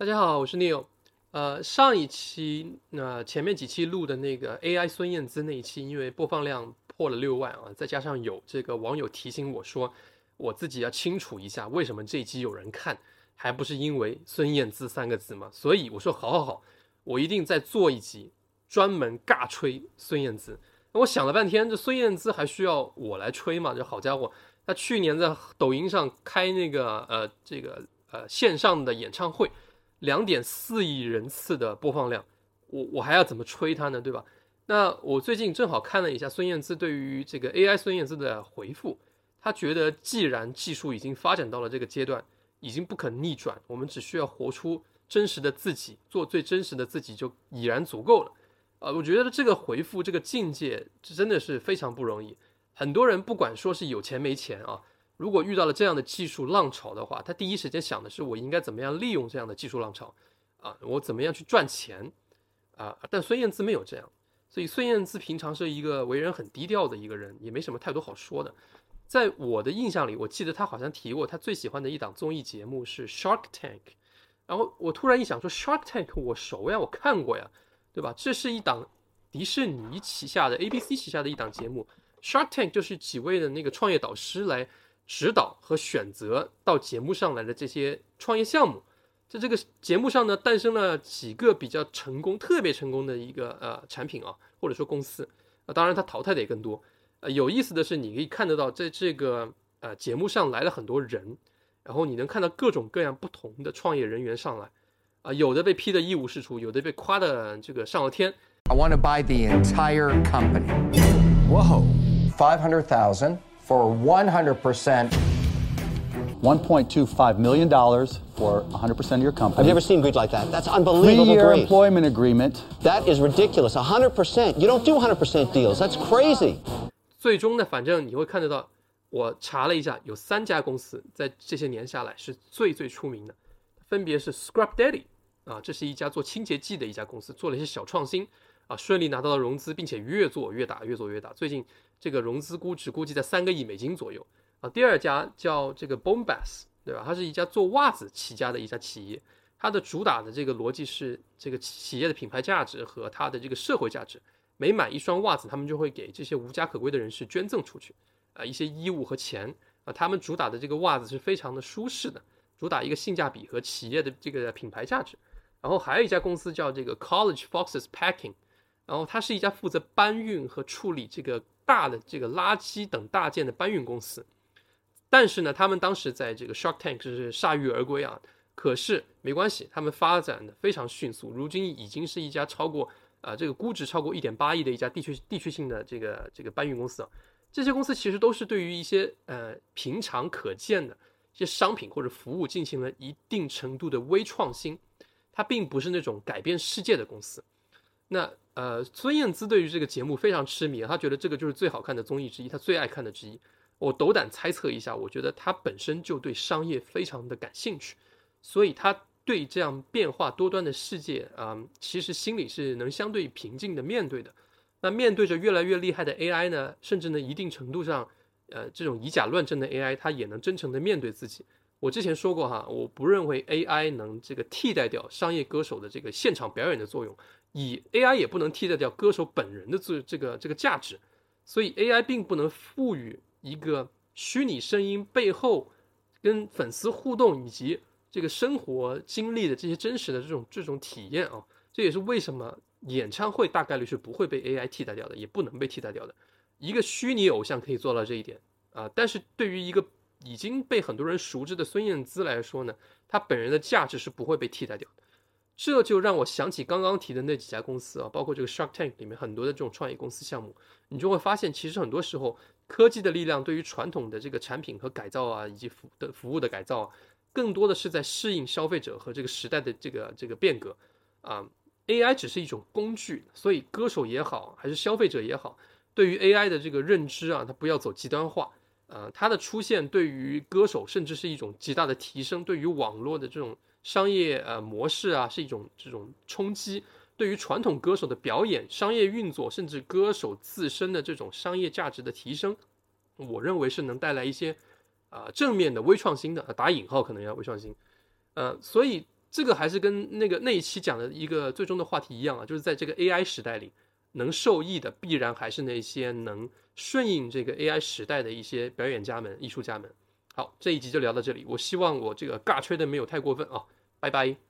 大家好，我是 Neil。呃，上一期那前面几期录的那个 AI 孙燕姿那一期，因为播放量破了六万啊，再加上有这个网友提醒我说，我自己要清楚一下为什么这一期有人看，还不是因为孙燕姿三个字嘛？所以我说好好好，我一定再做一集专门尬吹孙燕姿。那我想了半天，这孙燕姿还需要我来吹吗？这好家伙，他去年在抖音上开那个呃这个呃线上的演唱会。两点四亿人次的播放量，我我还要怎么吹他呢？对吧？那我最近正好看了一下孙燕姿对于这个 AI 孙燕姿的回复，他觉得既然技术已经发展到了这个阶段，已经不可逆转，我们只需要活出真实的自己，做最真实的自己就已然足够了。啊，我觉得这个回复这个境界真的是非常不容易。很多人不管说是有钱没钱啊。如果遇到了这样的技术浪潮的话，他第一时间想的是我应该怎么样利用这样的技术浪潮，啊，我怎么样去赚钱，啊，但孙燕姿没有这样，所以孙燕姿平常是一个为人很低调的一个人，也没什么太多好说的。在我的印象里，我记得他好像提过他最喜欢的一档综艺节目是 Shark Tank，然后我突然一想说 Shark Tank 我熟呀，我看过呀，对吧？这是一档迪士尼旗下的 ABC 旗下的一档节目，Shark Tank 就是几位的那个创业导师来。指导和选择到节目上来的这些创业项目，在这个节目上呢，诞生了几个比较成功、特别成功的一个呃产品啊，或者说公司啊，当然它淘汰的也更多。呃，有意思的是，你可以看得到，在这个呃节目上来了很多人，然后你能看到各种各样不同的创业人员上来，啊，有的被批的一无是处，有的被夸的这个上了天。I want to buy the entire company. Whoa, five hundred thousand. for 100%. $1.25 million for 100% of your company. I've never seen greed like that. That's unbelievable Three-year greed. employment agreement. That is ridiculous. 100%. You don't do 100% deals. That's crazy. 最终呢，反正你会看得到，我查了一下，有三家公司在这些年下来是最最出名的，分别是 Scrub Daddy 啊，这是一家做清洁剂的一家公司，做了一些小创新 啊，顺利拿到了融资，并且越做越大，越做越大。最近这个融资估值估计在三个亿美金左右啊。第二家叫这个 Bombas，对吧？它是一家做袜子起家的一家企业，它的主打的这个逻辑是这个企业的品牌价值和它的这个社会价值。每买一双袜子，他们就会给这些无家可归的人士捐赠出去啊，一些衣物和钱啊。他们主打的这个袜子是非常的舒适的，主打一个性价比和企业的这个品牌价值。然后还有一家公司叫这个 College Foxes Packing，然后它是一家负责搬运和处理这个。大的这个垃圾等大件的搬运公司，但是呢，他们当时在这个 Shark Tank 是铩羽而归啊。可是没关系，他们发展的非常迅速，如今已经是一家超过啊这个估值超过一点八亿的一家地区地区性的这个这个搬运公司啊。这些公司其实都是对于一些呃平常可见的一些商品或者服务进行了一定程度的微创新，它并不是那种改变世界的公司。那呃，孙燕姿对于这个节目非常痴迷，她觉得这个就是最好看的综艺之一，她最爱看的之一。我斗胆猜测一下，我觉得她本身就对商业非常的感兴趣，所以她对这样变化多端的世界啊，其实心里是能相对平静的面对的。那面对着越来越厉害的 AI 呢，甚至呢一定程度上，呃，这种以假乱真的 AI，它也能真诚的面对自己。我之前说过哈，我不认为 AI 能这个替代掉商业歌手的这个现场表演的作用。以 AI 也不能替代掉歌手本人的这这个这个价值，所以 AI 并不能赋予一个虚拟声音背后跟粉丝互动以及这个生活经历的这些真实的这种这种体验啊，这也是为什么演唱会大概率是不会被 AI 替代掉的，也不能被替代掉的。一个虚拟偶像可以做到这一点啊，但是对于一个已经被很多人熟知的孙燕姿来说呢，她本人的价值是不会被替代掉的。这就让我想起刚刚提的那几家公司啊，包括这个 Shark Tank 里面很多的这种创业公司项目，你就会发现，其实很多时候科技的力量对于传统的这个产品和改造啊，以及服的服务的改造，啊更多的是在适应消费者和这个时代的这个这个变革啊。AI 只是一种工具，所以歌手也好，还是消费者也好，对于 AI 的这个认知啊，它不要走极端化呃。它的出现对于歌手甚至是一种极大的提升，对于网络的这种。商业呃模式啊，是一种这种冲击，对于传统歌手的表演、商业运作，甚至歌手自身的这种商业价值的提升，我认为是能带来一些啊正面的微创新的，打引号可能要微创新，呃，所以这个还是跟那个那一期讲的一个最终的话题一样啊，就是在这个 AI 时代里，能受益的必然还是那些能顺应这个 AI 时代的一些表演家们、艺术家们。好，这一集就聊到这里。我希望我这个尬吹的没有太过分啊，拜拜。